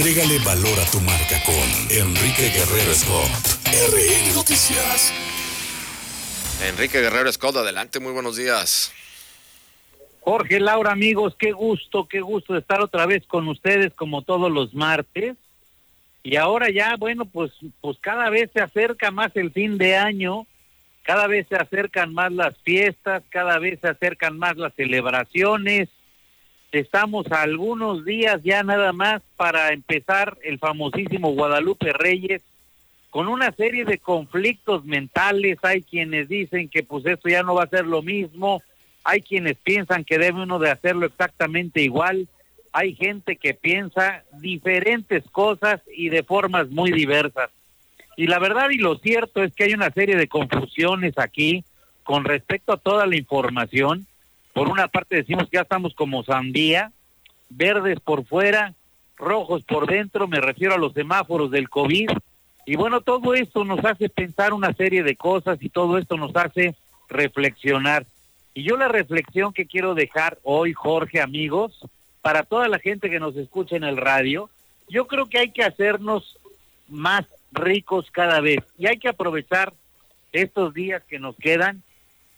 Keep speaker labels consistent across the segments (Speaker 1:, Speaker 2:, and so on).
Speaker 1: Agrégale valor a tu marca con Enrique Guerrero Scott. RN Noticias.
Speaker 2: Enrique Guerrero Scott, adelante, muy buenos días.
Speaker 3: Jorge, Laura, amigos, qué gusto, qué gusto de estar otra vez con ustedes como todos los martes. Y ahora ya, bueno, pues, pues cada vez se acerca más el fin de año, cada vez se acercan más las fiestas, cada vez se acercan más las celebraciones Estamos algunos días ya nada más para empezar el famosísimo Guadalupe Reyes con una serie de conflictos mentales. Hay quienes dicen que pues esto ya no va a ser lo mismo. Hay quienes piensan que debe uno de hacerlo exactamente igual. Hay gente que piensa diferentes cosas y de formas muy diversas. Y la verdad y lo cierto es que hay una serie de confusiones aquí con respecto a toda la información por una parte decimos que ya estamos como sandía, verdes por fuera, rojos por dentro, me refiero a los semáforos del COVID. Y bueno, todo esto nos hace pensar una serie de cosas y todo esto nos hace reflexionar. Y yo la reflexión que quiero dejar hoy, Jorge, amigos, para toda la gente que nos escucha en el radio, yo creo que hay que hacernos más ricos cada vez y hay que aprovechar estos días que nos quedan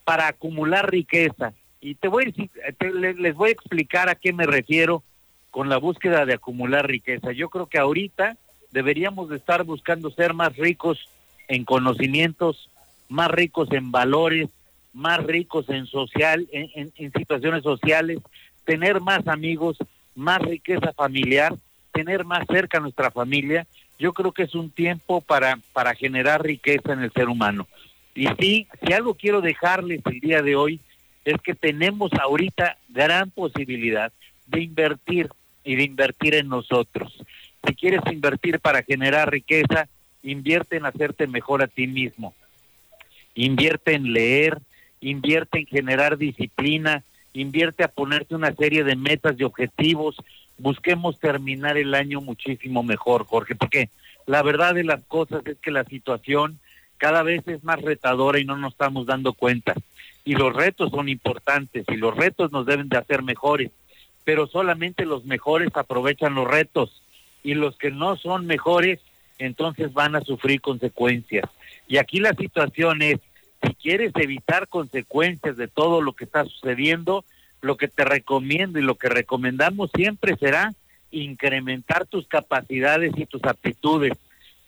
Speaker 3: para acumular riqueza. Y te voy a les voy a explicar a qué me refiero con la búsqueda de acumular riqueza. Yo creo que ahorita deberíamos de estar buscando ser más ricos en conocimientos, más ricos en valores, más ricos en social, en, en situaciones sociales, tener más amigos, más riqueza familiar, tener más cerca a nuestra familia. Yo creo que es un tiempo para, para generar riqueza en el ser humano. Y sí, si algo quiero dejarles el día de hoy, es que tenemos ahorita gran posibilidad de invertir y de invertir en nosotros. Si quieres invertir para generar riqueza, invierte en hacerte mejor a ti mismo. Invierte en leer, invierte en generar disciplina, invierte a ponerte una serie de metas y objetivos. Busquemos terminar el año muchísimo mejor, Jorge, porque la verdad de las cosas es que la situación cada vez es más retadora y no nos estamos dando cuenta y los retos son importantes y los retos nos deben de hacer mejores, pero solamente los mejores aprovechan los retos y los que no son mejores entonces van a sufrir consecuencias. Y aquí la situación es, si quieres evitar consecuencias de todo lo que está sucediendo, lo que te recomiendo y lo que recomendamos siempre será incrementar tus capacidades y tus aptitudes.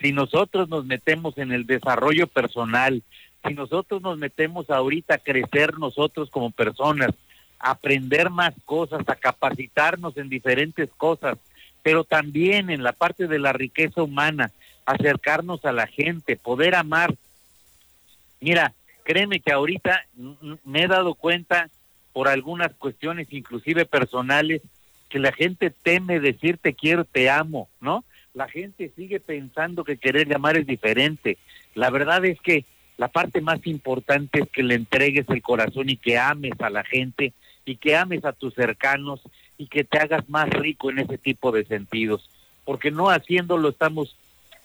Speaker 3: Si nosotros nos metemos en el desarrollo personal, si nosotros nos metemos ahorita a crecer nosotros como personas, a aprender más cosas, a capacitarnos en diferentes cosas, pero también en la parte de la riqueza humana, acercarnos a la gente, poder amar. Mira, créeme que ahorita me he dado cuenta por algunas cuestiones, inclusive personales, que la gente teme decir te quiero, te amo, ¿no? La gente sigue pensando que querer llamar es diferente. La verdad es que la parte más importante es que le entregues el corazón y que ames a la gente y que ames a tus cercanos y que te hagas más rico en ese tipo de sentidos, porque no haciéndolo estamos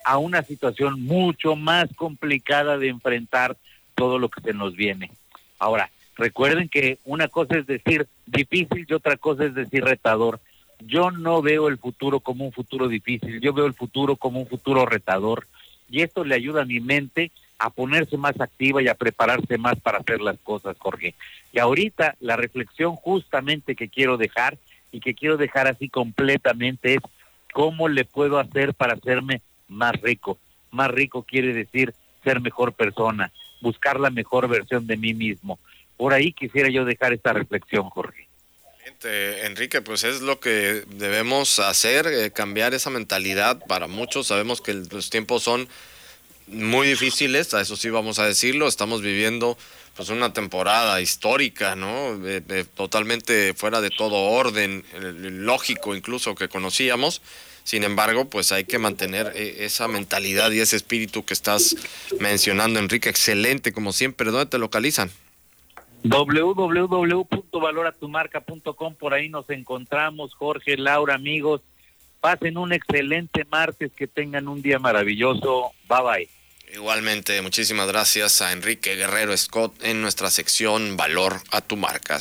Speaker 3: a una situación mucho más complicada de enfrentar todo lo que se nos viene. Ahora, recuerden que una cosa es decir difícil y otra cosa es decir retador. Yo no veo el futuro como un futuro difícil, yo veo el futuro como un futuro retador y esto le ayuda a mi mente a ponerse más activa y a prepararse más para hacer las cosas, Jorge. Y ahorita la reflexión justamente que quiero dejar y que quiero dejar así completamente es cómo le puedo hacer para hacerme más rico. Más rico quiere decir ser mejor persona, buscar la mejor versión de mí mismo. Por ahí quisiera yo dejar esta reflexión, Jorge.
Speaker 2: Enrique, pues es lo que debemos hacer, eh, cambiar esa mentalidad. Para muchos sabemos que los tiempos son muy difíciles, a eso sí vamos a decirlo, estamos viviendo pues una temporada histórica, ¿no? totalmente fuera de todo orden, lógico incluso que conocíamos. Sin embargo, pues hay que mantener eh, esa mentalidad y ese espíritu que estás mencionando, Enrique. Excelente, como siempre. ¿Dónde te localizan?
Speaker 3: www.valoratumarca.com, por ahí nos encontramos, Jorge, Laura, amigos. Pasen un excelente martes, que tengan un día maravilloso. Bye bye.
Speaker 2: Igualmente, muchísimas gracias a Enrique Guerrero Scott en nuestra sección Valor a tu marca.